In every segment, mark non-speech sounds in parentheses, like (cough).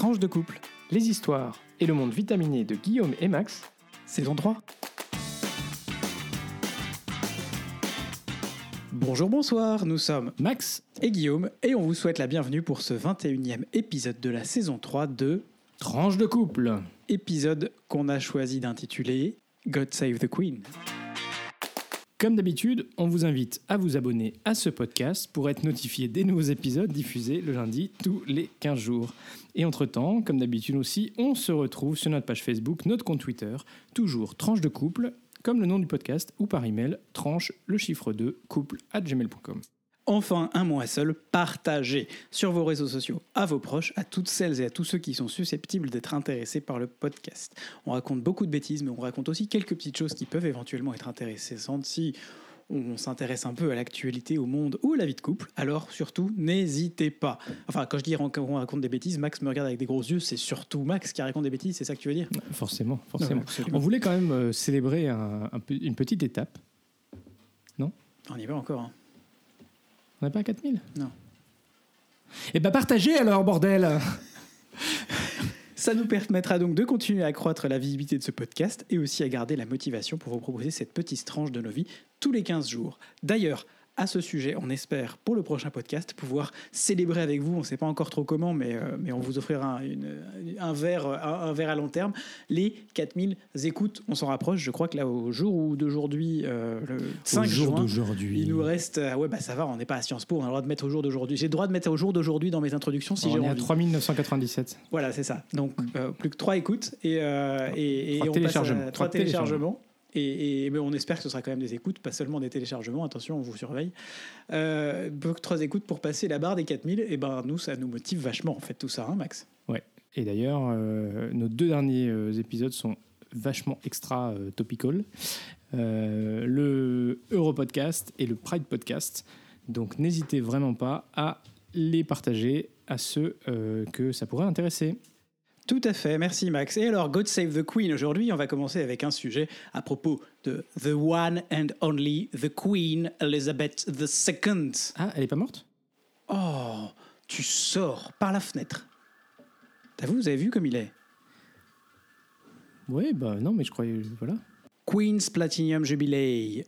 Tranche de couple, les histoires et le monde vitaminé de Guillaume et Max, saison 3. Bonjour, bonsoir, nous sommes Max, et Guillaume et on vous souhaite la bienvenue pour ce 21e épisode de la saison 3 de tranche de couple. épisode qu'on a choisi d'intituler God Save the Queen. Comme d'habitude, on vous invite à vous abonner à ce podcast pour être notifié des nouveaux épisodes diffusés le lundi tous les 15 jours. Et entre-temps, comme d'habitude aussi, on se retrouve sur notre page Facebook, notre compte Twitter, toujours tranche de couple, comme le nom du podcast, ou par email, tranche le chiffre 2 couple at gmail.com. Enfin, un mot à seul, partagez sur vos réseaux sociaux, à vos proches, à toutes celles et à tous ceux qui sont susceptibles d'être intéressés par le podcast. On raconte beaucoup de bêtises, mais on raconte aussi quelques petites choses qui peuvent éventuellement être intéressantes si on s'intéresse un peu à l'actualité, au monde ou à la vie de couple. Alors surtout, n'hésitez pas. Enfin, quand je dis qu'on raconte des bêtises, Max me regarde avec des gros yeux, c'est surtout Max qui raconte des bêtises, c'est ça que tu veux dire? Forcément, forcément. Ouais, on voulait quand même euh, célébrer un- un peu- une petite étape. On y va encore. hein. On n'est pas à 4000 Non. Eh ben partagez alors, bordel Ça nous permettra donc de continuer à accroître la visibilité de ce podcast et aussi à garder la motivation pour vous proposer cette petite tranche de nos vies tous les 15 jours. D'ailleurs, à ce sujet, on espère pour le prochain podcast pouvoir célébrer avec vous, on ne sait pas encore trop comment, mais, euh, mais on vous offrira un, une- un, verre, un, un verre à long terme, les 4000 écoutes. On s'en rapproche, je crois que là, au jour d'aujourd'hui, euh, le 5 Au jour juin, d'aujourd'hui. il nous reste... ah ouais, bah ça va, on n'est pas à Sciences Po, on a le droit de mettre au jour d'aujourd'hui. J'ai le droit de mettre au jour d'aujourd'hui dans mes introductions si j'ai on est à envie. 3997. Voilà, c'est ça. Donc, euh, plus que trois écoutes et, euh, et, et Trois on passe à téléchargements. trois Trois téléchargements. Et, mais on espère que ce sera quand même des écoutes, pas seulement des téléchargements. Attention, on vous surveille. Euh, trois écoutes pour passer la barre des 4000. Et ben, nous, ça nous motive vachement, en fait, tout ça, hein, Max? Ouais. Et d'ailleurs, euh, nos deux derniers euh, épisodes sont vachement extra euh, topical. Le Europodcast et le Pride Podcast. Donc n'hésitez vraiment pas à les partager à ceux que ça pourrait intéresser. Tout à fait, merci Max. Et alors, God Save the Queen, aujourd'hui, on va commencer avec un sujet à propos de The One and Only, The Queen Elizabeth II. Ah, elle est pas morte? Oh, tu sors par la fenêtre. T'as vu, vous avez vu comme il est? Oui, bah non, mais je croyais. Voilà. Queen's Platinum Jubilee.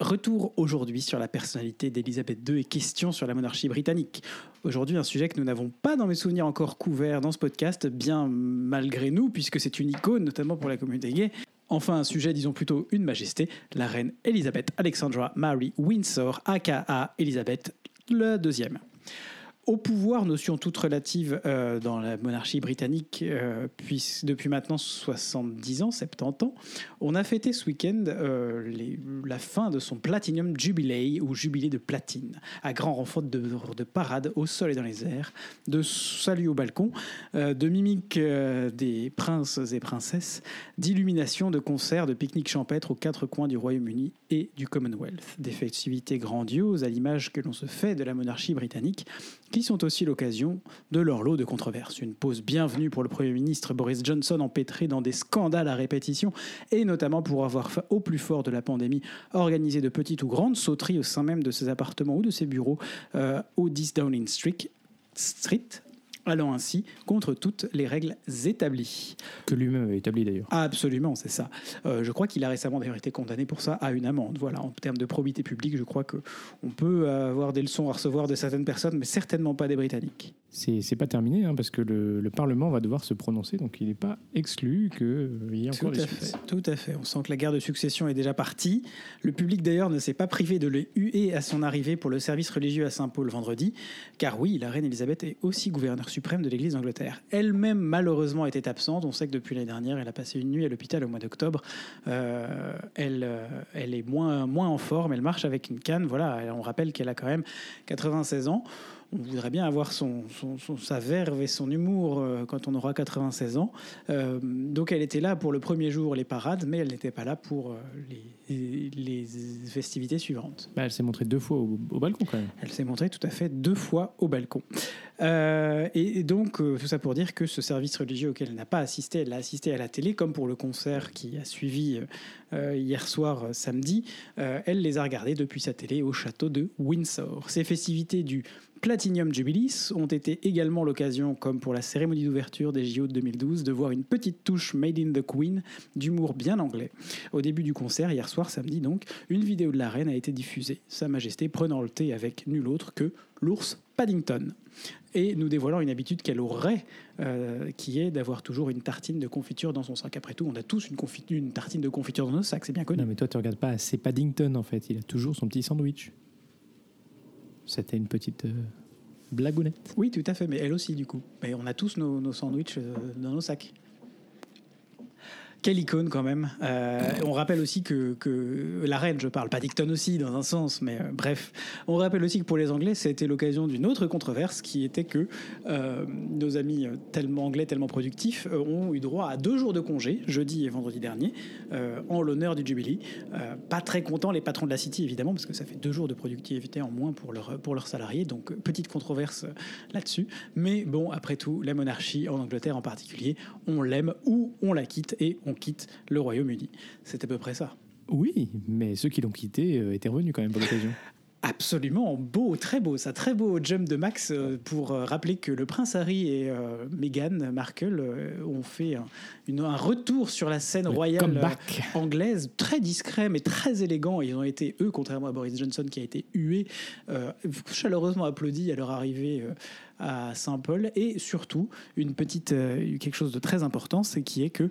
Retour aujourd'hui sur la personnalité d'Elisabeth II et question sur la monarchie britannique. Aujourd'hui, un sujet que nous n'avons pas dans mes souvenirs encore couvert dans ce podcast, bien malgré nous, puisque c'est une icône, notamment pour la communauté gay. Enfin, un sujet, disons plutôt une majesté, la reine Elisabeth Alexandra Mary Windsor, aka Elisabeth deuxième. Au pouvoir, notion toute relative euh, dans la monarchie britannique euh, puis, depuis maintenant 70 ans, 70 ans, on a fêté ce week-end euh, la fin de son Platinum Jubilee ou Jubilé de platine, à grand renfort de, de parades au sol et dans les airs, de saluts au balcon, de mimiques des princes et princesses, d'illuminations, de concerts, de pique-niques champêtres aux quatre coins du Royaume-Uni et du Commonwealth. Des festivités grandioses à l'image que l'on se fait de la monarchie britannique, qui sont aussi l'occasion de leur lot de controverses. Une pause bienvenue pour le Premier ministre Boris Johnson empêtré dans des scandales à répétition et notamment pour avoir au plus fort de la pandémie organisé de petites ou grandes sauteries au sein même de ses appartements ou de ses bureaux euh, au 10 Downing Street, allant ainsi contre toutes les règles établies. Que lui-même avait établi d'ailleurs. Absolument, c'est ça. Euh, je crois qu'il a récemment d'ailleurs été condamné pour ça à une amende. Voilà, en termes de probité publique, je crois que on peut avoir des leçons à recevoir de certaines personnes, mais certainement pas des Britanniques. C'est pas terminé, hein, parce que le, le Parlement va devoir se prononcer, donc il n'est pas exclu qu'il y ait encore des fait, tout à fait. On sent que la guerre de succession est déjà partie. Le public d'ailleurs ne s'est pas privé de le huer à son arrivée pour le service religieux à Saint-Paul vendredi, car oui, la reine Elisabeth est aussi gouverneure suprême de l'Église d'Angleterre. Elle-même malheureusement était absente. On sait que depuis l'année dernière, elle a passé une nuit à l'hôpital au mois d'octobre. Euh, elle, euh, elle est moins, moins en forme. Elle marche avec une canne. Voilà. On rappelle qu'elle a quand même 96 ans. On voudrait bien avoir son, son- son- sa verve et son humour euh, quand on aura 96 ans. Euh, donc elle était là pour le premier jour, les parades, mais elle n'était pas là pour euh, les, les festivités suivantes. Bah, elle s'est montrée deux fois au, au balcon quand même. Elle s'est montrée tout à fait deux fois au balcon. Et, donc, tout ça pour dire que ce service religieux auquel elle n'a pas assisté, elle l'a assisté à la télé, comme pour le concert qui a suivi hier soir, samedi. Elle les a regardés depuis sa télé au château de Windsor. Ces festivités du Platinum Jubilees ont été également l'occasion, comme pour la cérémonie d'ouverture des JO de 2012, de voir une petite touche Made in the Queen d'humour bien anglais. Au début du concert, hier soir samedi donc, une vidéo de la reine a été diffusée, Sa Majesté prenant le thé avec nul autre que l'ours Paddington. Et nous dévoilant une habitude qu'elle aurait, euh, qui est d'avoir toujours une tartine de confiture dans son sac. Après tout, on a tous une, une tartine de confiture dans nos sacs, c'est bien connu. Non, mais toi, tu regardes pas, c'est Paddington en fait. Il a toujours son petit sandwich. C'était une petite euh, blagounette. Oui, tout à fait, mais elle aussi du coup. Mais on a tous nos, nos sandwichs euh, dans nos sacs. Quelle icône quand même. Euh, on rappelle aussi que, la reine, je parle, pas Dicton aussi dans un sens, mais euh, bref. On rappelle aussi que pour les Anglais, c'était l'occasion d'une autre controverse qui était que euh, nos amis tellement anglais, tellement productifs, ont eu droit à deux jours de congé, jeudi et vendredi dernier, en l'honneur du Jubilee. Pas très contents les patrons de la City évidemment, parce que ça fait deux jours de productivité en moins pour, leur, pour leurs salariés, donc petite controverse là-dessus. Mais bon, après tout, la monarchie en Angleterre en particulier, on l'aime ou on la quitte et on quitte le Royaume-Uni. C'est à peu près ça. Oui, mais ceux qui l'ont quitté euh, étaient revenus quand même pour l'occasion. (laughs) Absolument beau, très beau, ça très beau jump de Max euh, pour euh, rappeler que le prince Harry et euh, Meghan Markle euh, ont fait un, une- un retour sur la scène Le royale comeback. anglaise, très discret mais très élégant. Ils ont été, eux, contrairement à Boris Johnson qui a été hué, euh, chaleureusement applaudi à leur arrivée à Saint-Paul. Et surtout, une petite, euh, quelque chose de très important, c'est qui est que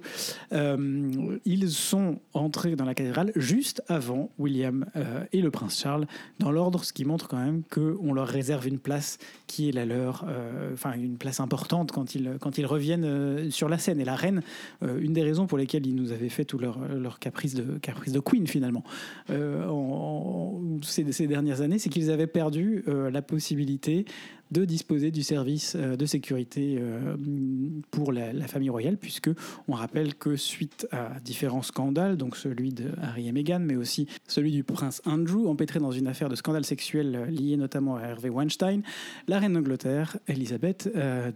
euh, ils sont entrés dans la cathédrale juste avant William euh, et le prince Charles dans l'ordre, ce qui montre quand même qu'on leur réserve une place qui est la leur, enfin une place importante quand ils, quand ils reviennent sur la scène. Et la reine, une des raisons pour lesquelles ils nous avaient fait tout leur, leur caprice, de, caprice de Queen finalement, en, ces, dernières années, c'est qu'ils avaient perdu la possibilité de disposer du service euh, de sécurité euh, pour la, famille royale, puisque on rappelle que suite à différents scandales, donc celui de Harry et Meghan, mais aussi celui du prince Andrew, empêtré dans une affaire de scandale sexuel euh, lié notamment à Hervé Weinstein, la reine d'Angleterre, Elisabeth, euh,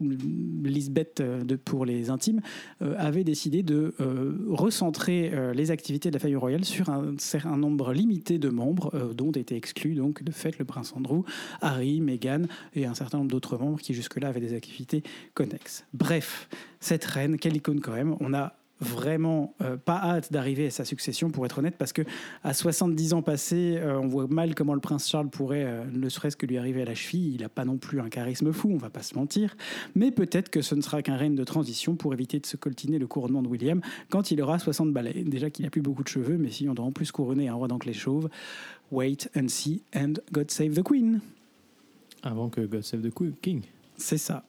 Lisbeth euh, pour les intimes, euh, avait décidé de euh, recentrer les activités de la famille royale sur un, cer- un nombre limité de membres, dont étaient exclus donc de fait le prince Andrew, Harry, Meghan et un certain nombre d'autres membres qui jusque-là avaient des activités connexes. Bref, cette reine, quelle icône quand même, on a vraiment euh, pas hâte d'arriver à sa succession pour être honnête parce que à 70 ans passés euh, on voit mal comment le prince Charles pourrait euh, ne serait-ce que lui arriver à la cheville. Il n'a pas non plus un charisme fou on va pas se mentir. Mais peut-être que ce ne sera qu'un règne de transition pour éviter de se coltiner le couronnement de William quand il aura 60 balais. Déjà qu'il n'a plus beaucoup de cheveux mais si on doit en plus couronner un roi d'Anglais chauve wait and see and God save the Queen. Avant que God Save the King. C'est ça.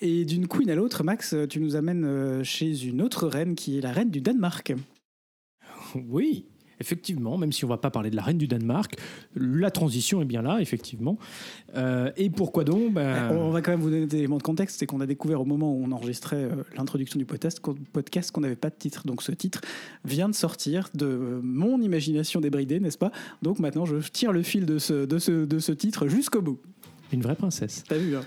Et d'une queen à l'autre, Max, tu nous amènes euh, chez une autre reine qui est la reine du Danemark. (laughs) Oui, effectivement, même si on va pas parler de la reine du Danemark, la transition est bien là, effectivement. Euh, et pourquoi donc ben, On va quand même vous donner des éléments de contexte. C'est qu'on a découvert au moment où on enregistrait euh, l'introduction du podcast qu'on n'avait pas de titre. Donc ce titre vient de sortir de euh, mon imagination débridée, n'est-ce pas? Donc maintenant, je tire le fil de ce, de ce, de ce titre jusqu'au bout. Une vraie princesse. T'as vu hein?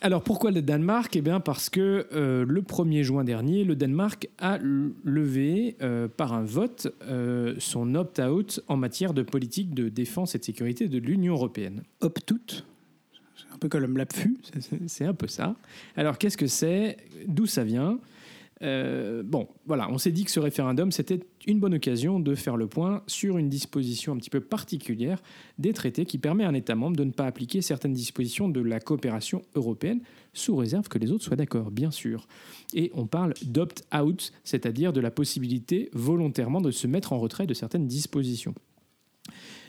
Alors pourquoi le Danemark? Eh bien parce que euh, le 1er juin dernier, le Danemark a levé euh, par un vote euh, son opt-out en matière de politique de défense et de sécurité de l'Union européenne. Hop toute. C'est un peu comme l'APFU. C'est un peu ça. Alors qu'est-ce que c'est? D'où ça vient? Euh, Bon, voilà, on s'est dit que ce référendum, c'était une bonne occasion de faire le point sur une disposition un petit peu particulière des traités qui permet à un État membre de ne pas appliquer certaines dispositions de la coopération européenne, sous réserve que les autres soient d'accord, bien sûr. Et on parle d'opt-out, c'est-à-dire de la possibilité volontairement de se mettre en retrait de certaines dispositions.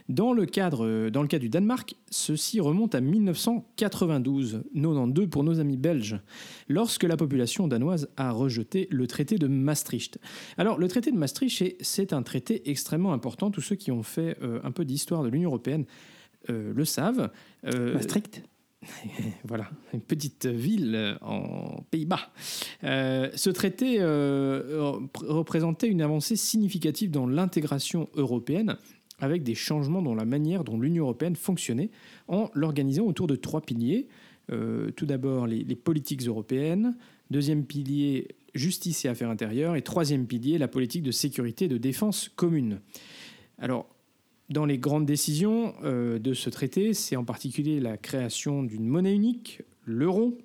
Dans le, cadre, dans le cas du Danemark, ceci remonte à 1992, 92 pour nos amis belges, lorsque la population danoise a rejeté le traité de Maastricht. Alors, le traité de Maastricht, c'est- un traité extrêmement important. Tous ceux qui ont fait euh, un peu d'histoire de l'Union européenne euh, le savent. Euh, Maastricht? (laughs) voilà, une petite ville en Pays-Bas. Euh, ce traité euh, rep- représentait une avancée significative dans l'intégration européenne, avec des changements dans la manière dont l'Union européenne fonctionnait, en l'organisant autour de trois piliers. Euh, tout d'abord, les, politiques européennes. Deuxième pilier, justice et affaires intérieures. Et troisième pilier, la politique de sécurité et de défense commune. Alors, Dans les grandes décisions euh, de ce traité, c'est en particulier la création d'une monnaie unique, l'euro,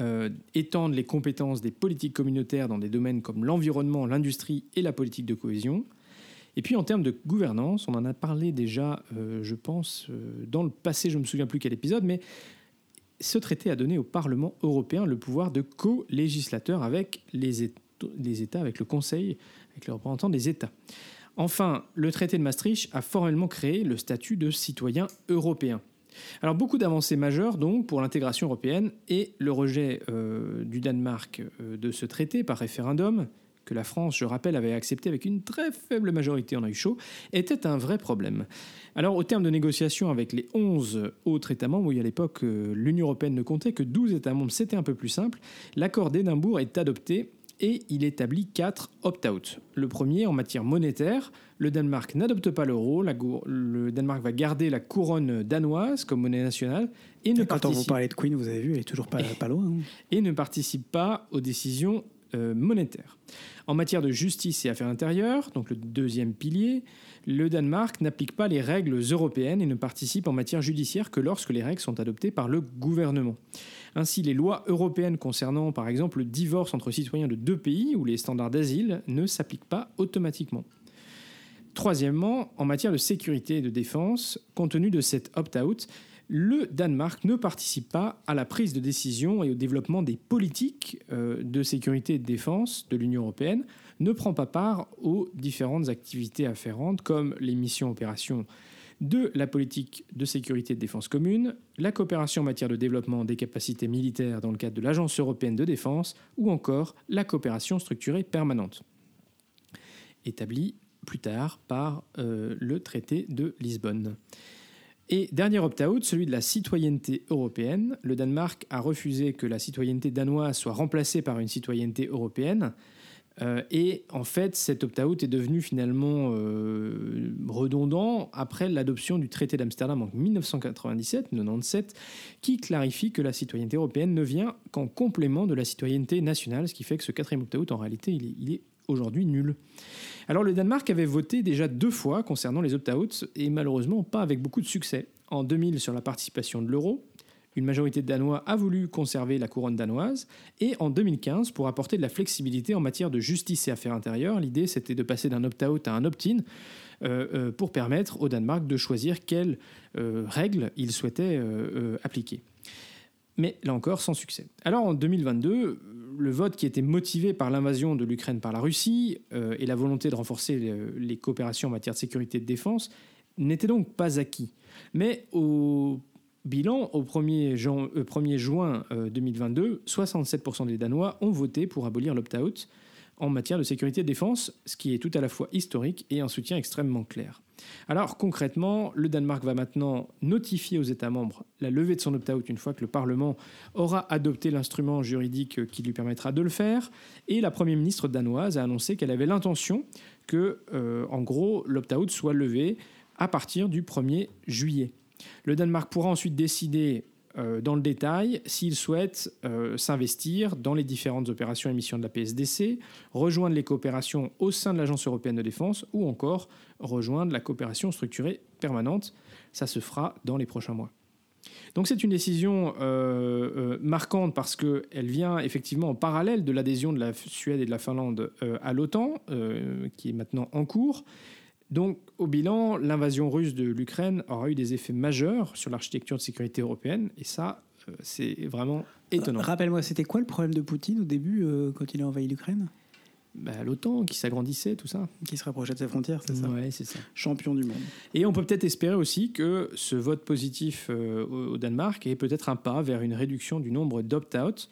euh, étendre les compétences des politiques communautaires dans des domaines comme l'environnement, l'industrie et la politique de cohésion. Et puis en termes de gouvernance, on en a parlé déjà, euh, je pense, euh, dans le passé, je ne me souviens plus quel épisode, mais ce traité a donné au Parlement européen le pouvoir de co-législateur avec les, Éta- les États, avec le Conseil, avec les représentants des États. Enfin, le traité de Maastricht a formellement créé le statut de citoyen européen. Alors beaucoup d'avancées majeures donc pour l'intégration européenne et le rejet euh, du Danemark de ce traité par référendum que la France, je rappelle, avait accepté avec une très faible majorité, on a eu chaud, était un vrai problème. Alors, au terme de négociations avec les 11 autres États membres, oui, à l'époque, euh, l'Union européenne ne comptait que 12 États membres, c'était un peu plus simple, l'accord d'Édimbourg est adopté et il établit quatre opt-out. Le premier, en matière monétaire, le Danemark n'adopte pas l'euro, le Danemark va garder la couronne danoise comme monnaie nationale et ne, Quand on vous parlait de Queen, vous avez vu, elle est toujours pas, (laughs) pas loin. hein. et ne participe pas aux décisions euh, monétaires. En matière de justice et affaires intérieures, donc le deuxième pilier, le Danemark n'applique pas les règles européennes et ne participe en matière judiciaire que lorsque les règles sont adoptées par le gouvernement. Ainsi, les lois européennes concernant par exemple le divorce entre citoyens de deux pays ou les standards d'asile ne s'appliquent pas automatiquement. Troisièmement, en matière de sécurité et de défense, compte tenu de cet opt-out, le Danemark ne participe pas à la prise de décision et au développement des politiques euh, de sécurité et de défense de l'Union européenne, ne prend pas part aux différentes activités afférentes comme les missions opérations de la politique de sécurité et de défense commune, la coopération en matière de développement des capacités militaires dans le cadre de l'Agence européenne de défense ou encore la coopération structurée permanente, établie plus tard par euh, le traité de Lisbonne. Et dernier opt-out, celui de la citoyenneté européenne. Le Danemark a refusé que la citoyenneté danoise soit remplacée par une citoyenneté européenne. Euh, et en fait, cet opt-out est devenu finalement euh, redondant après l'adoption du traité d'Amsterdam en 1997-97, qui clarifie que la citoyenneté européenne ne vient qu'en complément de la citoyenneté nationale, ce qui fait que ce quatrième opt-out, en réalité, il est, il est aujourd'hui nul. Alors le Danemark avait voté déjà deux fois concernant les opt-outs et malheureusement pas avec beaucoup de succès. En 2000 sur la participation de l'euro, une majorité de Danois a voulu conserver la couronne danoise et en 2015 pour apporter de la flexibilité en matière de justice et affaires intérieures, l'idée c'était de passer d'un opt-out à un opt-in euh, euh, pour permettre au Danemark de choisir quelles euh, règles il souhaitait appliquer. Mais là encore, sans succès. Alors en 2022, le vote qui était motivé par l'invasion de l'Ukraine par la Russie euh, et la volonté de renforcer les, coopérations en matière de sécurité et de défense n'était donc pas acquis. Mais au bilan, au 1er, jan- euh, 1er juin euh, 2022, 67% des Danois ont voté pour abolir l'opt-out en matière de sécurité et de défense, ce qui est tout à la fois historique et un soutien extrêmement clair. Alors concrètement, le Danemark va maintenant notifier aux États membres la levée de son opt-out une fois que le Parlement aura adopté l'instrument juridique qui lui permettra de le faire. Et la Première ministre danoise a annoncé qu'elle avait l'intention que, euh, en gros, l'opt-out soit levé à partir du 1er juillet. Le Danemark pourra ensuite décider dans le détail s'il souhaite euh, s'investir dans les différentes opérations et missions de la PSDC, rejoindre les coopérations au sein de l'Agence européenne de défense ou encore rejoindre la coopération structurée permanente. Ça se fera dans les prochains mois. Donc c'est une décision euh, euh, marquante parce qu'elle vient effectivement en parallèle de l'adhésion de la Suède et de la Finlande euh, à l'OTAN, euh, qui est maintenant en cours. Donc au bilan, l'invasion russe de l'Ukraine aura eu des effets majeurs sur l'architecture de sécurité européenne, et ça, euh, c'est vraiment étonnant. Rappelle-moi, c'était quoi le problème de Poutine au début euh, quand il a envahi l'Ukraine? Bah, L'OTAN qui s'agrandissait, tout ça. Qui se rapprochait de ses frontières, c'est ça? Ouais, c'est ça. Champion du monde. Et on peut peut-être espérer aussi que ce vote positif euh, au Danemark est peut-être un pas vers une réduction du nombre d'opt-out.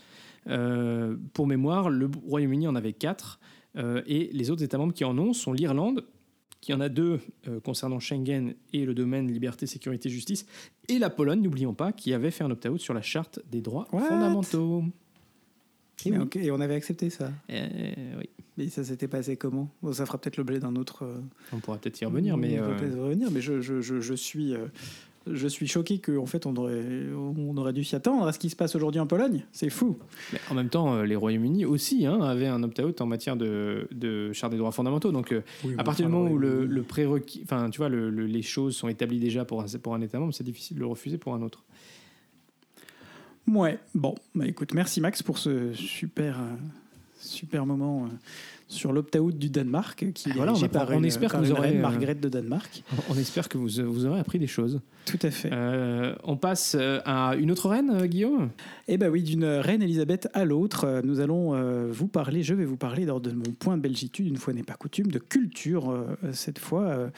Euh, pour mémoire, le Royaume-Uni en avait quatre, euh, et les autres États membres qui en ont sont l'Irlande, qui en a deux euh, concernant Schengen et le domaine liberté, sécurité, justice, et la Pologne, n'oublions pas, qui avait fait un opt-out sur la charte des droits What? fondamentaux. Et Mais oui. ok, et on avait accepté ça. Euh, oui. Mais ça s'était passé comment? Bon, Ça fera peut-être l'objet d'un autre. euh, On pourra peut-être y revenir, mais on euh, peut-être revenir, mais je, je, je, je suis euh, Je suis choqué qu'en fait on aurait, on aurait dû s'y attendre à ce qui se passe aujourd'hui en Pologne. C'est fou. Mais en même temps, euh, les Royaumes-Unis aussi hein, avaient un opt-out en matière de, de charte des droits fondamentaux. Donc, euh, à partir du moment où le, le prérequis, enfin, tu vois, le- le- les choses sont établies déjà pour un, pour un État membre, c'est difficile de le refuser pour un autre. Ouais, bon, bah écoute, merci Max pour ce super, euh, super moment euh, sur l'opt-out du Danemark qui est Voilà, on par on une- espère que vous aurez, reine euh, Margaret de Danemark. (laughs) On espère que vous, vous aurez appris des choses. Tout à fait. Euh, on passe euh, à une autre reine, euh, Guillaume? Eh ben oui, d'une reine Elisabeth à l'autre, euh, nous allons euh, vous parler, je vais vous parler lors de mon point de belgitude, une fois n'est pas coutume, de culture euh, cette fois,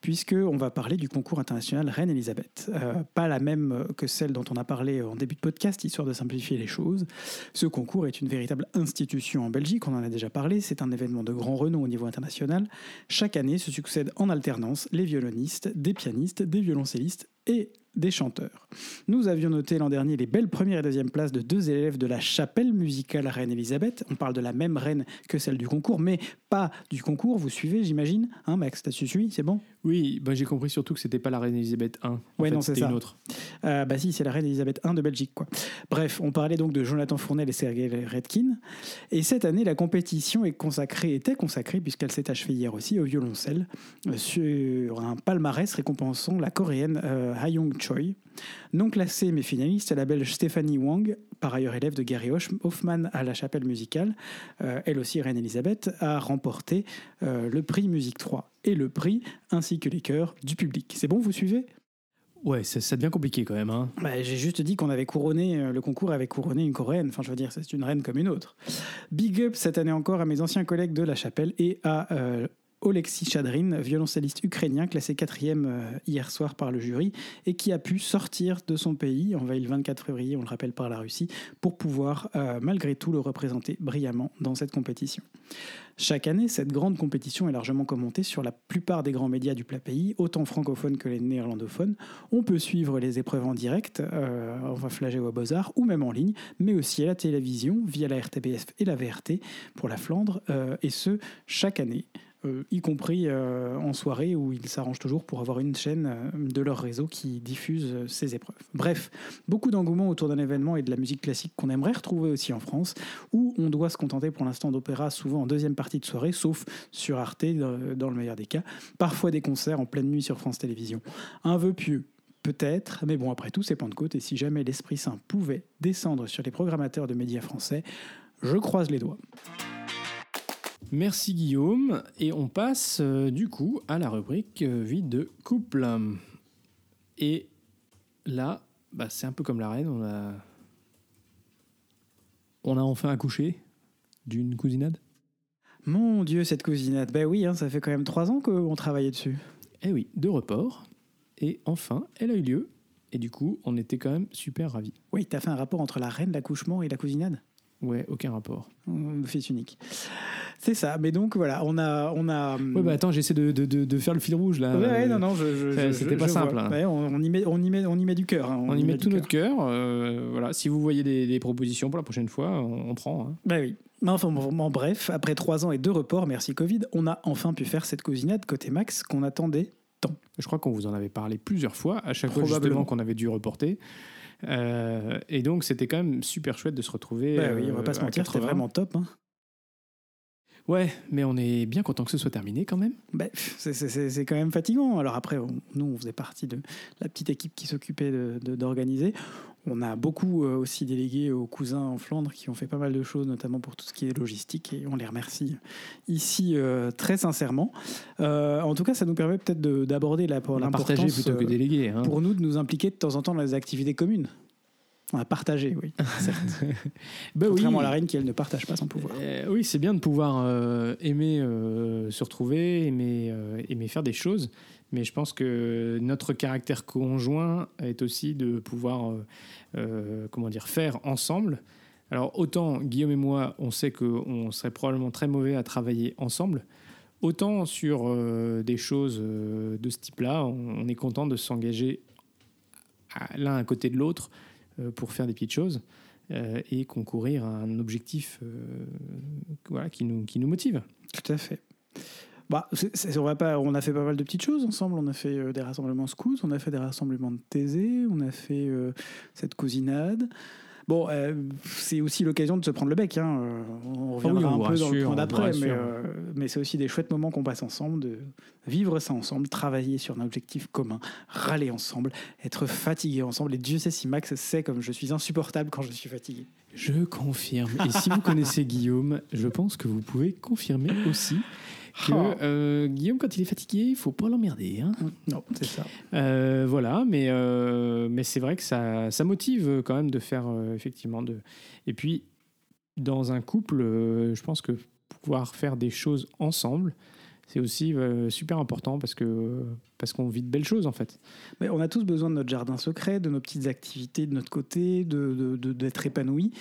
euh, puisque on va parler du concours international Reine Elisabeth. Euh, pas la même que celle dont on a parlé en début de podcast, histoire de simplifier les choses. Ce concours est une véritable institution en Belgique, on en a déjà parlé, c'est un événement de grand renom au niveau international. Chaque année se succèdent en alternance les violonistes, des pianistes, des violoncellistes et des chanteurs. Nous avions noté l'an dernier les belles premières et deuxième places de deux élèves de la chapelle musicale Reine Elisabeth. On parle de la même reine que celle du concours, mais pas du concours. Vous suivez, j'imagine Hein, Max, t'as suivi C'est bon? Oui, bah, j'ai compris surtout que c'était pas la reine Elisabeth I. En Ouais, fait, non, c'est ça. une autre. Euh, bah si, c'est la reine Elisabeth I de Belgique. Quoi. Bref, on parlait donc de Jonathan Fournel et Sergei Redkin. Et cette année, la compétition est consacrée, était consacrée, puisqu'elle s'est achevée hier aussi, au violoncelle, euh, sur un palmarès récompensant la coréenne euh, Choi. Non classée mais finaliste, la belge Stéphanie Wang, par ailleurs élève de Gary Hoffman à la chapelle musicale, euh, elle aussi reine Elisabeth, a remporté le prix Musique 3 et le prix ainsi que les chœurs du public. C'est bon, vous suivez? Ouais, ça, ça devient compliqué quand même. Hein. bah, J'ai juste dit qu'on avait couronné, euh, le concours avait couronné une coréenne. Enfin, je veux dire, c'est une reine comme une autre. Big up cette année encore à mes anciens collègues de la chapelle et à euh, Oleksiy Chadrin, violoncelliste ukrainien classé quatrième euh, hier soir par le jury et qui a pu sortir de son pays, envahi le 24 février, on le rappelle, par la Russie, pour pouvoir euh, malgré tout le représenter brillamment dans cette compétition. Chaque année, cette grande compétition est largement commentée sur la plupart des grands médias du plat pays, autant francophones que néerlandophones. On peut suivre les épreuves en direct, euh, on va flager au Beaux-Arts, ou même en ligne, mais aussi à la télévision, via la RTBF et la VRT pour la Flandre, euh, et ce, chaque année. Euh, y compris euh, en soirée où ils s'arrangent toujours pour avoir une chaîne euh, de leur réseau qui diffuse ces épreuves. Bref, beaucoup d'engouement autour d'un événement et de la musique classique qu'on aimerait retrouver aussi en France, où on doit se contenter pour l'instant d'opéra souvent en deuxième partie de soirée, sauf sur Arte dans le meilleur des cas, parfois des concerts en pleine nuit sur France Télévisions. Un vœu pieux, peut-être, mais bon, après tout, c'est Pentecôte, et si jamais l'Esprit Saint pouvait descendre sur les programmateurs de médias français, je croise les doigts. Merci Guillaume. Et on passe euh, du coup à la rubrique euh, vie de couple. Et là, bah, c'est un peu comme la reine. On a, on a enfin accouché d'une cousinade. Mon Dieu, cette cousinade, ben oui, hein, ça fait quand même trois ans qu'on travaillait dessus. Eh oui, deux reports. Et enfin, elle a eu lieu. Et du coup, on était quand même super ravis. Oui, t'as fait un rapport entre la reine, l'accouchement et la cousinade? Ouais, aucun rapport. Euh, Fils unique. C'est ça, mais donc voilà, on a... On a Ouais, bah attends, j'essaie de, de, de, de faire le fil rouge là. Ouais, ouais, Euh, non, non, c'était pas je simple, hein. Ouais, on, on y met, on, y met, on y met du cœur. hein, On y met tout notre cœur. euh, voilà, si vous voyez des, des propositions pour la prochaine fois, on, on prend. hein. Bah oui. Mais enfin, en bref, après trois ans et deux reports, merci Covid, on a enfin pu faire cette cousinade côté Max qu'on attendait tant. Je crois qu'on vous en avait parlé plusieurs fois, à chaque fois justement qu'on avait dû reporter. Euh, et donc c'était quand même super chouette de se retrouver. Bah oui, on va euh, pas se à mentir, c'était 80. vraiment top. hein. Ouais, mais on est bien content que ce soit terminé quand même. Bah, c'est- quand même fatigant. Alors après, on- nous, on faisait partie de la petite équipe qui s'occupait d'organiser. On a beaucoup euh, aussi délégué aux cousins en Flandre qui ont fait pas mal de choses, notamment pour tout ce qui est logistique, et on les remercie ici euh, très sincèrement. Euh, en tout cas, ça nous permet peut-être de- d'aborder la- l'importance partagé plutôt que délégué. hein. pour nous de nous impliquer de temps en temps dans les activités communes. On a partagé, oui. (laughs) certes. Oui. Contrairement à la reine qui, elle, ne partage pas son pouvoir. Euh, oui, c'est bien de pouvoir euh, aimer euh, se retrouver, aimer, aimer faire des choses. Mais je pense que notre caractère conjoint est aussi de pouvoir comment dire, faire ensemble. Alors autant Guillaume et moi, on sait qu'on serait probablement très mauvais à travailler ensemble. Autant sur des choses de ce type-là, on, on est content de s'engager l'un à côté de l'autre pour faire des petites choses euh, et concourir à un objectif euh, voilà, qui, nous, qui nous motive. Tout à fait. Bah, on, a fait pas mal de petites choses ensemble. On a fait euh, des rassemblements scouts, on a fait des rassemblements de Thésée, on a fait euh, cette cousinade. Bon, euh, c'est aussi l'occasion de se prendre le bec. hein. Euh, On reviendra on vous un peu dans le point d'après, mais, euh, mais c'est aussi des chouettes moments qu'on passe ensemble, de vivre ça ensemble, travailler sur un objectif commun, râler ensemble, être fatigué ensemble. Et Dieu sait si Max sait comme je suis insupportable quand je suis fatigué. Je confirme. Et si vous connaissez Guillaume, je pense que vous pouvez confirmer aussi que Oh. euh, Guillaume, quand il est fatigué, il faut pas l'emmerder. hein. Non, c'est ça. Euh, voilà, mais, euh, mais c'est vrai que ça, ça motive quand même de faire effectivement de. Et puis, dans un couple, je pense que pouvoir faire des choses ensemble, c'est aussi super important parce que parce qu'on vit de belles choses en fait. Mais on a tous besoin de notre jardin secret, de nos petites activités de notre côté, de, de- de- d'être épanouis.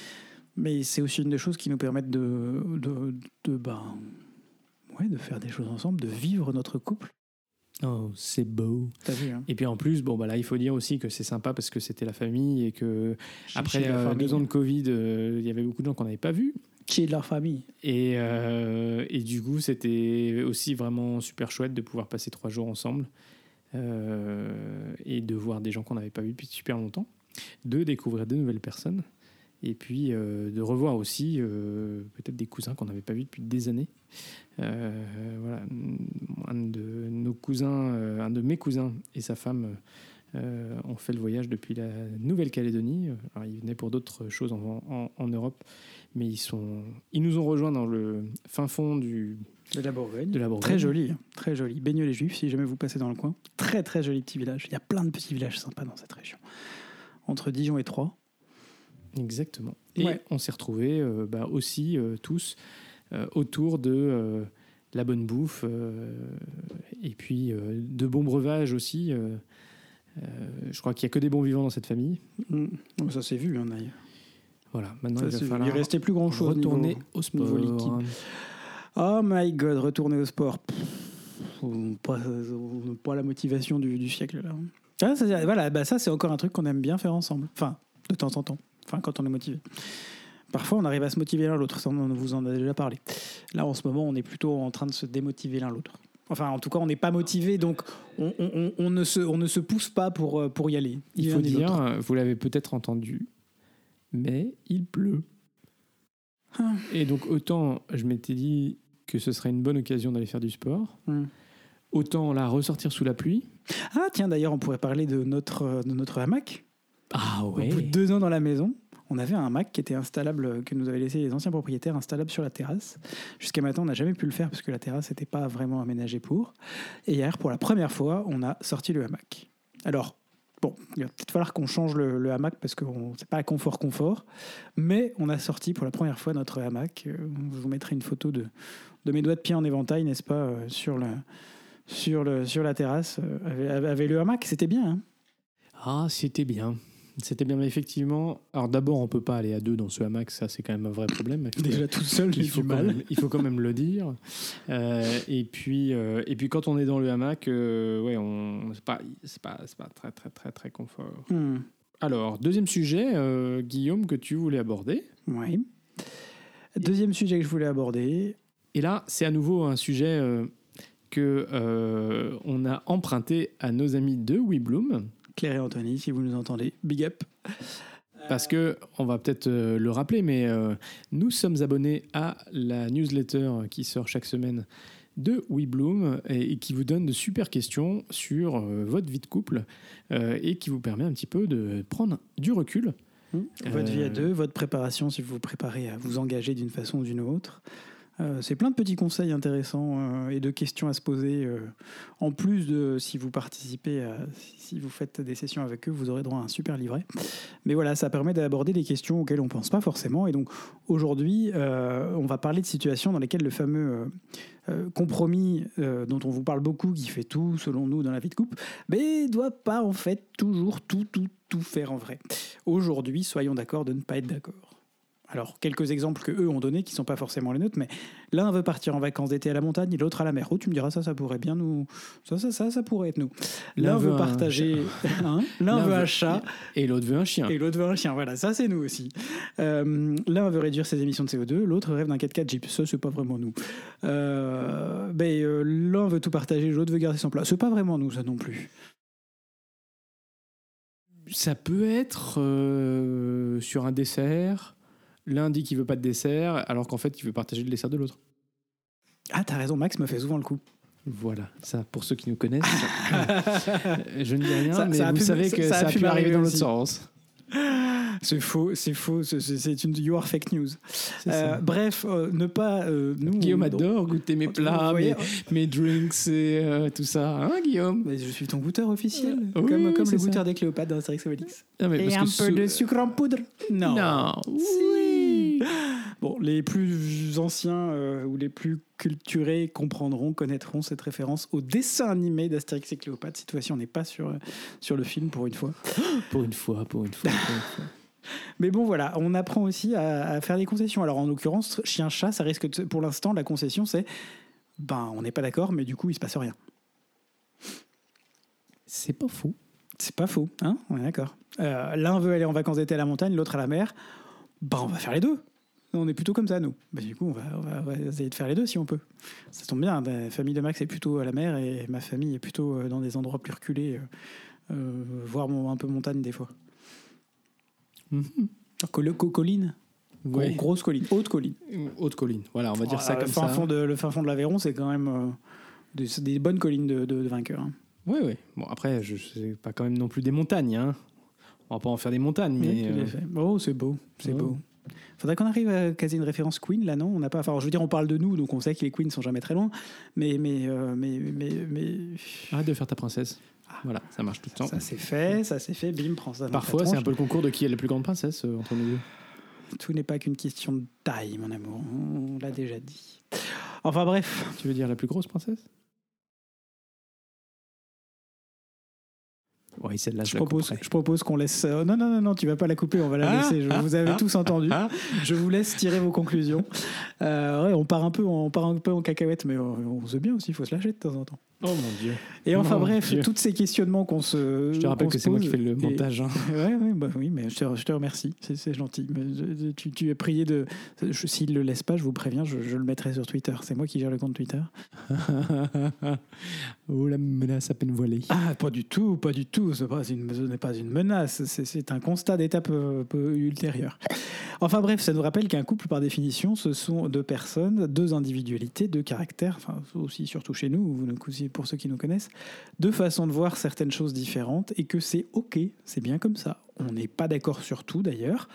Mais c'est aussi une des choses qui nous permettent de, de, de, ben, ouais, de faire des choses ensemble, de vivre notre couple. Oh, c'est beau. T'as vu, hein Et puis en plus, bon bah là, il faut dire aussi que c'est sympa parce que c'était la famille et que après euh, deux ans de Covid, euh, il y avait beaucoup de gens qu'on n'avait pas vus. Chez leur famille. Et, euh, et du coup, c'était aussi vraiment super chouette de pouvoir passer trois jours ensemble et de voir des gens qu'on n'avait pas vus depuis super longtemps, de découvrir de nouvelles personnes et puis euh, de revoir aussi euh, peut-être des cousins qu'on n'avait pas vus depuis des années. Euh, voilà, un de nos cousins, un de mes cousins et sa femme ont fait le voyage depuis la Nouvelle-Calédonie. Ils venaient pour d'autres choses en- en- en Europe mais ils sont ils nous ont rejoints dans le fin fond du De la Bourgogne. de la Bourgogne. Très joli, hein, très joli. Baigneux les Juifs, si jamais vous passez dans le coin. Très très joli petit village. Il y a plein de petits villages sympas dans cette région. Entre Dijon et Troyes. Exactement et Ouais. on s'est retrouvés euh, bah, aussi euh, tous euh, autour de la bonne bouffe et puis de bons breuvages aussi je crois qu'il y a que des bons vivants dans cette famille Mm. Ça s'est vu, hein, d'ailleurs. voilà maintenant Ça il va falloir Il restait plus grand chose. retourner au sport liquide. Oh my god, retourner au sport. Pff, Pas, pas la motivation du, du siècle là. Ah, ça, voilà, bah ça c'est encore un truc qu'on aime bien faire ensemble. Enfin, de temps en temps. Enfin, quand on est motivé. Parfois, on arrive à se motiver l'un l'autre. Ça, on vous en a déjà parlé. Là, en ce moment, on est plutôt en train de se démotiver l'un l'autre. Enfin, en tout cas, on n'est pas motivé, donc on, on- on- on ne se, on ne se pousse pas pour, euh, pour y aller. il faut dire euh, vous l'avez peut-être entendu mais il pleut Ah. et donc autant je m'étais dit que ce serait une bonne occasion d'aller faire du sport Hmm. autant la ressortir sous la pluie Ah, tiens, d'ailleurs, on pourrait parler de notre, de notre hamac. Ah Au bout de deux ans dans la maison, on avait un hamac qui était installable, euh, que nous avaient laissé les anciens propriétaires, installable sur la terrasse. Jusqu'à maintenant, on n'a jamais pu le faire parce que la terrasse n'était pas vraiment aménagée pour. Et hier, pour la première fois, on a sorti le hamac. Alors, bon, il va peut-être falloir qu'on change le, le hamac parce que c'est pas confort confort, mais on a sorti pour la première fois notre hamac. Euh, Je vous mettrai une photo de, de mes doigts de pied en éventail, n'est-ce pas, euh, sur, le, sur, le, sur la terrasse euh, avec, avec le hamac. C'était bien. hein? Ah, c'était bien. C'était bien, mais effectivement. Alors d'abord, on peut pas aller à deux dans ce hamac, ça c'est quand même un vrai problème. (laughs) Déjà tout seul, il faut, mal. même, il faut quand même le dire. Euh, et puis, euh, et puis quand on est dans le hamac, euh, ouais, on c'est pas, c'est pas, c'est pas très très très très confort. Hmm. Alors deuxième sujet, euh, Guillaume, que tu voulais aborder. Oui. Deuxième sujet que je voulais aborder. Et là, c'est à nouveau un sujet que on a emprunté à nos amis de WeBloom. Claire et Anthony, si vous nous entendez, big up. Parce que, on va peut-être euh, le rappeler, mais euh, nous sommes abonnés à la newsletter qui sort chaque semaine de WeBloom et, qui vous donne de super questions sur euh, votre vie de couple et qui vous permet un petit peu de prendre du recul. Votre vie à deux, votre préparation si vous vous préparez à vous engager d'une façon ou d'une autre. Euh, c'est plein de petits conseils intéressants euh, et de questions à se poser. euh, en plus de si vous participez, à- si vous faites des sessions avec eux, vous aurez droit à un super livret. Mais voilà, ça permet d'aborder des questions auxquelles on ne pense pas forcément. Et donc aujourd'hui, on va parler de situations dans lesquelles le fameux compromis dont on vous parle beaucoup, qui fait tout selon nous dans la vie de couple, mais doit pas en fait toujours tout, tout, tout faire en vrai. Aujourd'hui, soyons d'accord de ne pas être d'accord. Alors, quelques exemples que eux ont donnés qui sont pas forcément les nôtres, mais l'un veut partir en vacances d'été à la montagne l'autre à la mer. Oh, tu me diras, ça, ça pourrait bien nous. Ça, ça, ça, ça pourrait être nous. L'un veut partager. L'un veut un chat Et l'autre veut un chien. et l'autre veut un chien. Voilà, ça, c'est nous aussi. Euh, L'un veut réduire ses émissions de CO2, l'autre rêve d'un 4x4 Jeep. Ça, c'est pas vraiment nous. Euh, ben, euh, L'un veut tout partager, l'autre veut garder son plat. C'est pas vraiment nous, ça non plus. Ça peut être euh, sur un dessert. L'un dit qu'il veut pas de dessert, alors qu'en fait, il veut partager le dessert de l'autre. Ah, t'as raison, Max me fait souvent le coup. Voilà, ça, pour ceux qui nous connaissent, (laughs) je ne dis rien, Ça- mais ça vous pu- savez que ça ça, a a pu pu arriver dans l'autre sens. C'est faux, c'est faux, c'est- une you are fake news. Euh, bref, euh, ne pas euh, nous. Guillaume adore goûter mes plats, voyez, mes, mes drinks et euh, tout ça. Hein, Guillaume? Mais je suis ton goûteur officiel, Euh, oui, comme, oui, comme c'est le ça. goûteur des Cléopâtres dans Astérix et Obélix. Mais Et un peu de sucre en poudre Non. Non. Si. Oui. (laughs) Bon, les plus anciens euh, ou les plus culturés comprendront, connaîtront cette référence au dessin animé d'Astérix et Cléopâtre. Cette fois-ci, on n'est pas sur, sur le film pour une fois. (gasps) Pour une fois, pour une fois. pour une fois. (laughs) Mais bon, voilà, on apprend aussi à, à faire des concessions. Alors, en l'occurrence, chien-chat, ça risque de, pour l'instant, la concession, c'est ben, on n'est pas d'accord, mais du coup, il se passe rien. C'est pas faux. C'est pas faux, hein On est d'accord. Euh, L'un veut aller en vacances d'été à la montagne, l'autre à la mer. Ben, on va faire les deux. On est plutôt comme ça, nous. Ben, du coup, on va, on va- on va essayer de faire les deux si on peut. Ça tombe bien, la famille de Max est plutôt à la mer et ma famille est plutôt euh, dans des endroits plus reculés, euh, euh, voire un peu montagne des fois. Col- co- colline? Ouais. Grosse colline, haute colline. Haute colline. Voilà, on va dire ça Ah, comme fin ça. Fond de, le fin fond de l'Aveyron, c'est quand même euh, des, bonnes collines de, de- de vainqueurs. hein. Oui, oui. Bon, après, je sais pas quand même non plus des montagnes. Hein. On va pas en faire des montagnes, mais. Oui, euh. Oh, c'est beau, c'est Oh. beau. Faudrait qu'on arrive à caser une référence Queen là, non? On n'a pas. Enfin, je veux dire, on parle de nous, donc on sait que les Queens sont jamais très loin. Mais, mais, euh, mais, mais, mais Arrête de faire ta princesse. Voilà, ça marche tout le temps. ça c'est fait, ça c'est fait. Bim, prends ça. dans Parfois, c'est un peu le concours de qui est la plus grande princesse euh, entre nous deux. Tout n'est pas qu'une question de taille, mon amour. On l'a déjà dit. Enfin bref. Tu veux dire la plus grosse princesse? Oui, celle-là, je, propose, je propose qu'on laisse. euh, non, non, non, non, tu vas pas la couper, on va la Ah, laisser. Je- ah, vous avez ah, tous entendu. Ah, Je vous laisse tirer vos conclusions. Euh, ouais, on part un peu, on part un peu en cacahuète, mais on, on se bien aussi. Il faut se lâcher de temps en temps. oh mon dieu. Et enfin Mon bref, Dieu. tous ces questionnements qu'on se. Je te rappelle que c'est moi qui fais le et- montage. hein. (laughs) Ouais, ouais, bah oui, mais je te, je te remercie, c'est c'est gentil. Mais je- tu, tu es prié de. je- S'il le laisse pas, je vous préviens, je, je le mettrai sur Twitter. C'est moi qui gère le compte Twitter. (laughs) oh, la menace à peine voilée. Ah, pas du tout, pas du tout. Ce n'est pas une, menace. C'est un constat d'étape euh, ultérieure. Enfin bref, ça nous rappelle qu'un couple, par définition, ce sont deux personnes, deux individualités, deux caractères, enfin aussi surtout chez nous, pour ceux qui nous connaissent, deux façons de voir certaines choses différentes et que c'est ok, c'est bien comme ça. On n'est pas d'accord sur tout d'ailleurs.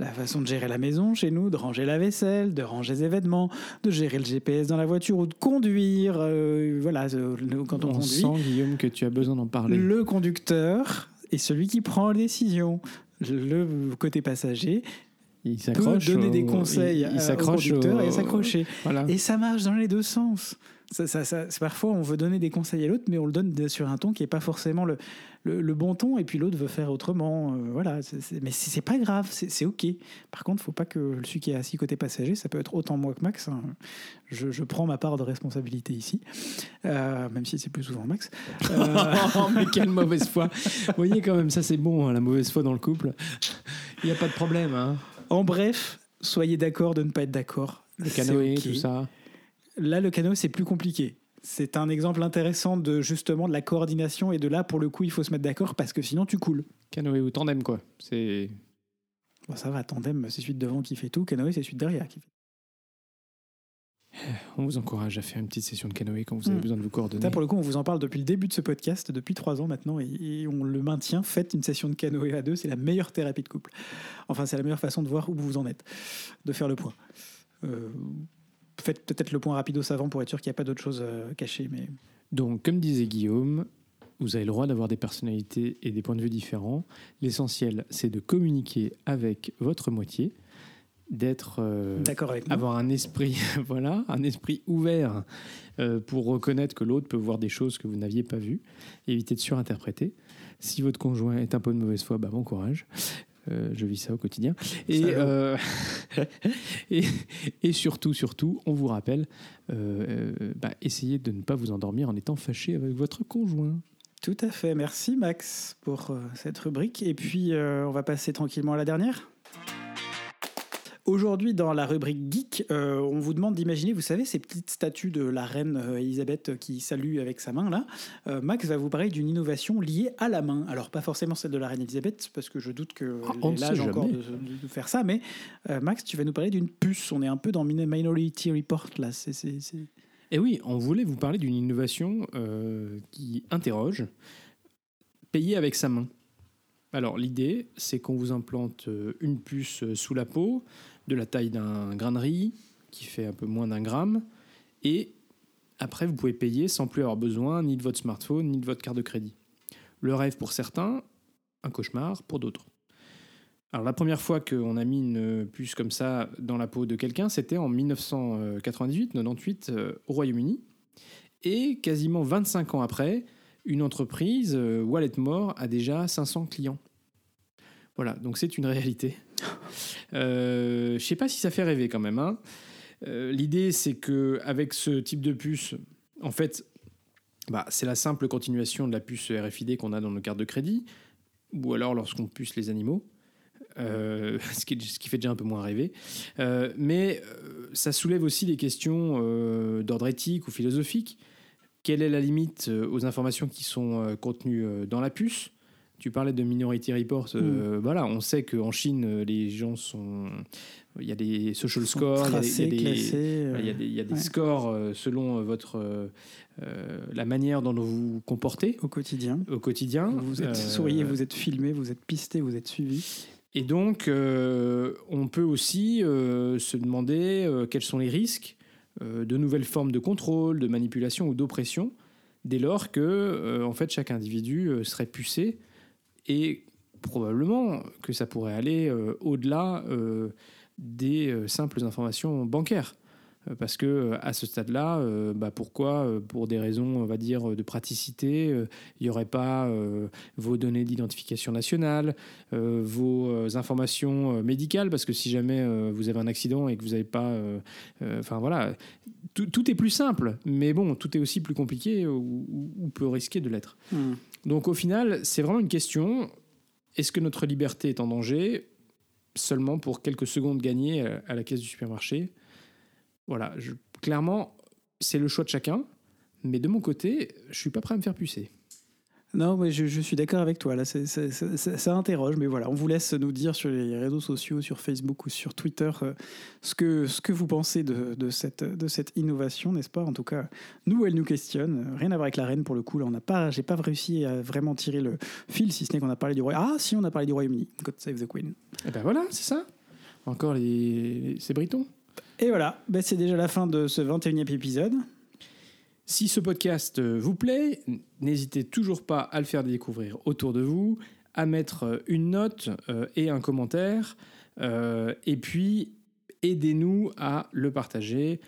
La façon de gérer la maison chez nous, de ranger la vaisselle, de ranger les événements, de gérer le GPS dans la voiture ou de conduire. euh, voilà, euh, quand on, On conduit. sent, Guillaume, que tu as besoin d'en parler. Le conducteur est celui qui prend les décisions. Le côté passager Il peut s'accroche. donner des conseils il- il au s'accroche conducteur au- et s'accrocher. Voilà. Et ça marche dans les deux sens. Ça, ça- ça- c'est parfois, on veut donner des conseils à l'autre, mais on le donne sur un ton qui n'est pas forcément le, le, le bon ton, et puis l'autre veut faire autrement. euh, voilà, c'est- mais c'est pas grave, c'est OK. Par contre, faut pas que celui qui est assis côté passager, ça peut être autant moi que Max. hein. Je, je prends ma part de responsabilité ici, euh, même si c'est plus souvent Max. Euh, (laughs) mais quelle mauvaise foi. Vous voyez quand même, ça c'est bon, hein, la mauvaise foi dans le couple. Il n'y a pas de problème. Hein. En bref, soyez d'accord de ne pas être d'accord. Le canoë, tout ça. Là, le canoë, c'est plus compliqué. C'est un exemple intéressant de justement de la coordination et de là, pour le coup, il faut se mettre d'accord parce que sinon, tu coules. Canoë ou tandem, quoi. C'est. Bon, ça va, tandem, c'est celui de devant qui fait tout. Canoë, c'est celui de derrière qui fait On vous encourage à faire une petite session de canoë quand vous avez Mm. besoin de vous coordonner. Ça, pour le coup, on vous en parle depuis le début de ce podcast, depuis trois ans maintenant, et, et on le maintient. Faites une session de canoë à deux, c'est la meilleure thérapie de couple. Enfin, c'est la meilleure façon de voir où vous en êtes, de faire le point. Euh, faites peut-être le point rapido savant pour être sûr qu'il n'y a pas d'autre chose euh, cachée, mais Donc, comme disait Guillaume, vous avez le droit d'avoir des personnalités et des points de vue différents. L'essentiel, c'est de communiquer avec votre moitié, d'être. euh, d'accord avec moi. avoir un esprit, (laughs) voilà, un esprit ouvert euh, pour reconnaître que l'autre peut voir des choses que vous n'aviez pas vues, éviter de surinterpréter. Si votre conjoint est un peu de mauvaise foi, bah, bon courage. Euh, je vis ça au quotidien. Et, euh, (laughs) et, et surtout, surtout, on vous rappelle, euh, bah, essayez de ne pas vous endormir en étant fâché avec votre conjoint. Tout à fait. Merci Max pour cette rubrique. Et puis, on va passer tranquillement à la dernière. Aujourd'hui, dans la rubrique geek, euh, on vous demande d'imaginer, vous savez, ces petites statues de la reine euh, Elisabeth qui salue avec sa main là. Euh, Max va vous parler d'une innovation liée à la main. Alors pas forcément celle de la reine Elisabeth, parce que je doute que Ah, on l'âge encore de, faire ça. Mais euh, Max, tu vas nous parler d'une puce. On est un peu dans Min- Minority Report là. C'est, c'est- c'est- Et oui, on voulait vous parler d'une innovation euh, qui interroge payer avec sa main. Alors l'idée, c'est qu'on vous implante euh, une puce euh, sous la peau de la taille d'un grain de riz qui fait un peu moins d'un gramme et après vous pouvez payer sans plus avoir besoin ni de votre smartphone ni de votre carte de crédit. Le rêve pour certains, un cauchemar pour d'autres. Alors la première fois qu'on a mis une puce comme ça dans la peau de quelqu'un, c'était en 1998-98 euh, au Royaume-Uni. Et quasiment 25 ans après, une entreprise, euh, Walletmore, a déjà 500 clients. Voilà, donc c'est une réalité. Euh, je ne sais pas si ça fait rêver quand même. hein. Euh, L'idée, c'est que avec ce type de puce, en fait, bah, c'est la simple continuation de la puce RFID qu'on a dans nos cartes de crédit, ou alors lorsqu'on puce les animaux. Euh, (laughs) ce, qui, fait déjà un peu moins rêver. Euh, mais ça soulève aussi des questions d'ordre éthique ou philosophique. Quelle est la limite aux informations qui sont contenues dans la puce? Tu parlais de Minority Report. euh, Voilà, on sait qu'en Chine, euh, les gens sont. Il y a des social scores, il y a des- il y a des, classés, euh, voilà, il y a des, il y a des ouais. scores euh, selon votre euh, la manière dont vous vous comportez au quotidien. au quotidien. Vous êtes souriez, vous êtes filmé, vous êtes pisté, vous êtes suivi. et donc, on peut aussi se demander quels sont les risques de nouvelles formes de contrôle, de manipulation ou d'oppression, dès lors que, euh, en fait, chaque individu serait pucé et probablement que ça pourrait aller euh, au-delà euh, des euh, simples informations bancaires. Parce que à ce stade-là, bah, pourquoi, pour des raisons, on va dire, de praticité, il n'y aurait pas vos données d'identification nationale, vos informations médicales, parce que si jamais vous avez un accident et que vous n'avez pas... Enfin voilà, tout, est plus simple, mais bon, tout est aussi plus compliqué ou, ou- peut risquer de l'être. Hmm. Donc au final, c'est vraiment une question, est-ce que notre liberté est en danger seulement pour quelques secondes gagnées à- à la caisse du supermarché? Voilà, clairement, c'est le choix de chacun, mais de mon côté, je suis pas prêt à me faire pucer. Non, mais je, je suis d'accord avec toi. Là, c'est- c'est- c'est- ça, ça interroge, mais voilà, on vous laisse nous dire sur les réseaux sociaux, sur Facebook ou sur Twitter, euh, ce que ce que vous pensez de, de cette de cette innovation, n'est-ce pas? En tout cas, nous, elle nous questionne. Rien à voir avec la reine pour le coup. Là, on n'a pas, j'ai pas réussi à vraiment tirer le fil, si ce n'est qu'on a parlé du Royaume. Ah, si, on a parlé du Royaume-Uni. God save the Queen. Et ben voilà, c'est ça. Encore les... ces britons. Et voilà, ben, c'est déjà la fin de ce 21e épisode. Si ce podcast euh, vous plaît, n'hésitez toujours pas à le faire découvrir autour de vous, à mettre euh, une note euh, et un commentaire, et puis aidez-nous à le partager,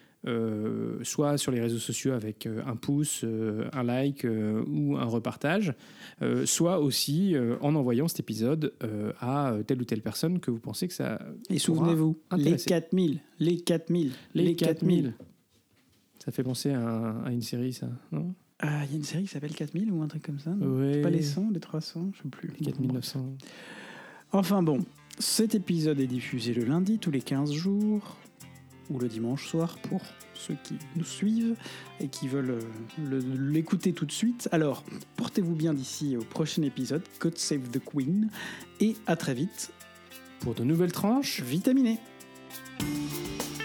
soit sur les réseaux sociaux avec un pouce, un like ou un repartage, soit aussi en envoyant cet épisode à telle ou telle personne que vous pensez que ça Et souvenez-vous, les intéresser. 4000, les 4000, Les 4000. Ça fait penser à, un- à une série, ça, non? Ah, il y a une série qui s'appelle 4000 ou un truc comme ça Ouais. Pas les 100, les 300, je sais plus. 4900. Enfin bon, cet épisode est diffusé le lundi tous les 15 jours ou le dimanche soir pour ceux qui nous suivent et qui veulent euh, l'écouter tout de suite. Alors, portez-vous bien d'ici au prochain épisode, God Save the Queen, et à très vite, Pour de nouvelles tranches, vitaminé. Thank